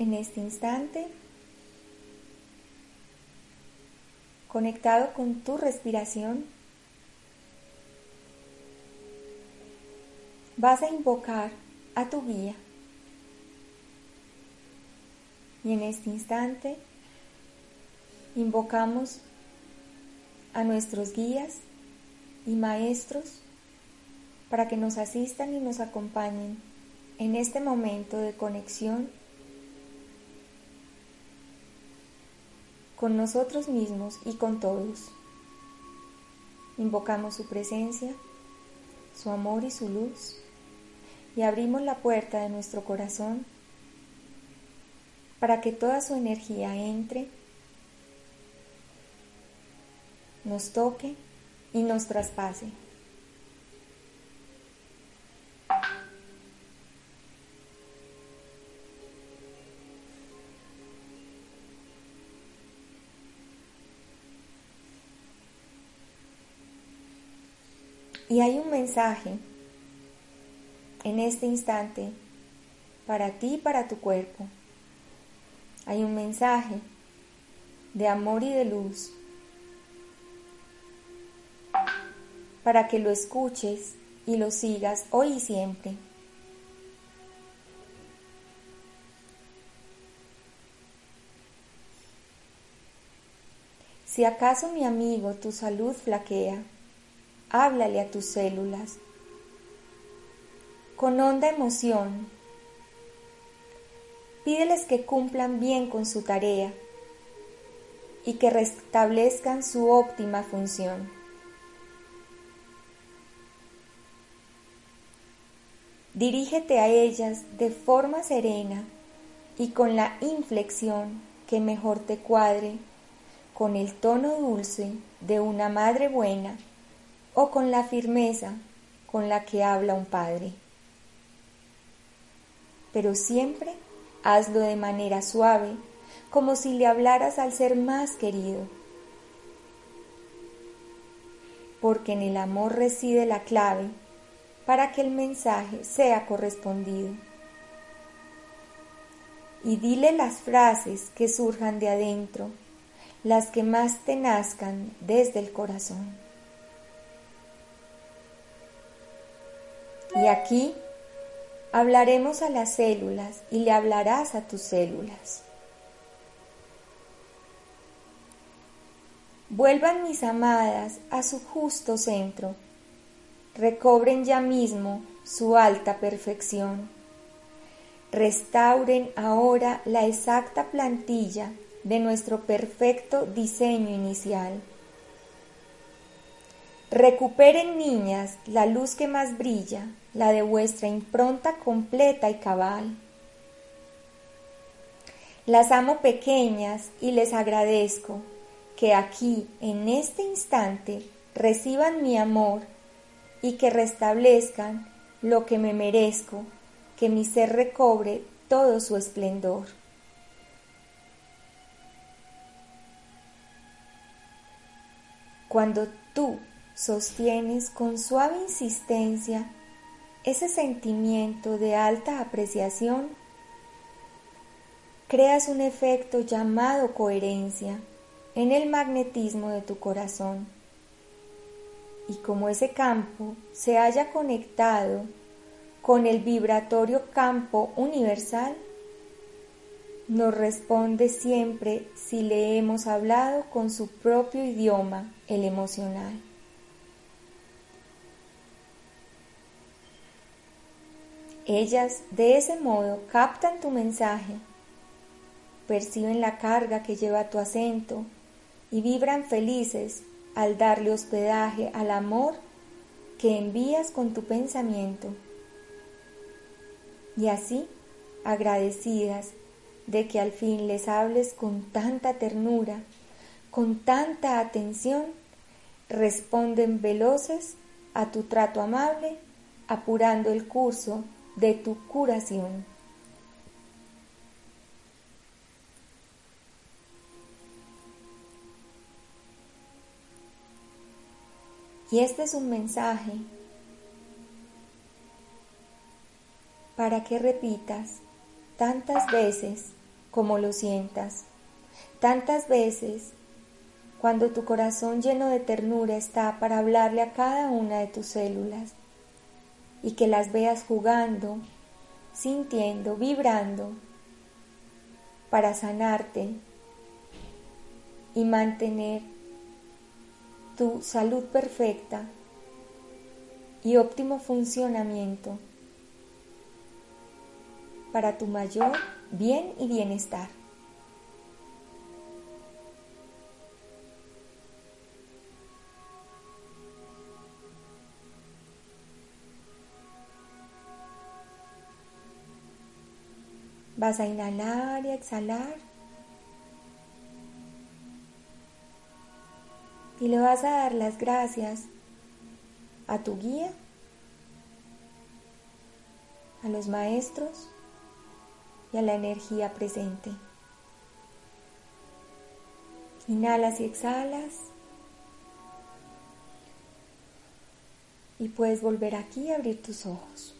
en este instante conectado con tu respiración, vas a invocar a tu guía. Y en este instante invocamos a nuestros guías y maestros para que nos asistan y nos acompañen en este momento de conexión con nosotros mismos y con todos. Invocamos su presencia, su amor y su luz y abrimos la puerta de nuestro corazón para que toda su energía entre, nos toque y nos traspase. Y hay un mensaje en este instante para ti y para tu cuerpo. Hay un mensaje de amor y de luz para que lo escuches y lo sigas hoy y siempre. Si acaso mi amigo tu salud flaquea, háblale a tus células. Con honda emoción, pídeles que cumplan bien con su tarea y que restablezcan su óptima función. Dirígete a ellas de forma serena y con la inflexión que mejor te cuadre, con el tono dulce de una madre buena o con la firmeza con la que habla un padre. Pero siempre hazlo de manera suave, como si le hablaras al ser más querido. Porque en el amor reside la clave para que el mensaje sea correspondido. Y dile las frases que surjan de adentro, las que más te nazcan desde el corazón. Y aquí hablaremos a las células y le hablarás a tus células. Vuelvan mis amadas a su justo centro, recobren ya mismo su alta perfección, restauren ahora la exacta plantilla de nuestro perfecto diseño inicial Recuperen, niñas, la luz que más brilla, la de vuestra impronta completa y cabal. Las amo pequeñas y les agradezco que aquí, en este instante, reciban mi amor y que restablezcan lo que me merezco, que mi ser recobre todo su esplendor. Cuando tú sostienes con suave insistencia ese sentimiento de alta apreciación, creas un efecto llamado coherencia en el magnetismo de tu corazón. Y como ese campo se haya conectado con el vibratorio campo universal, nos responde siempre si le hemos hablado con su propio idioma, el emocional. Ellas de ese modo captan tu mensaje, perciben la carga que lleva tu acento y vibran felices al darle hospedaje al amor que envías con tu pensamiento. Y así, agradecidas de que al fin les hables con tanta ternura, con tanta atención, responden veloces a tu trato amable, apurando el curso de tu curación. Y este es un mensaje para que repitas tantas veces como lo sientas. Tantas veces, cuando tu corazón lleno de ternura está para hablarle a cada una de tus células y que las veas jugando, sintiendo, vibrando, para sanarte y mantener tu salud perfecta y óptimo funcionamiento para tu mayor bien y bienestar. Vas a inhalar y exhalar. Y le vas a dar las gracias a tu guía, a los maestros y a la energía presente. Inhalas y exhalas. Y puedes volver aquí a abrir tus ojos.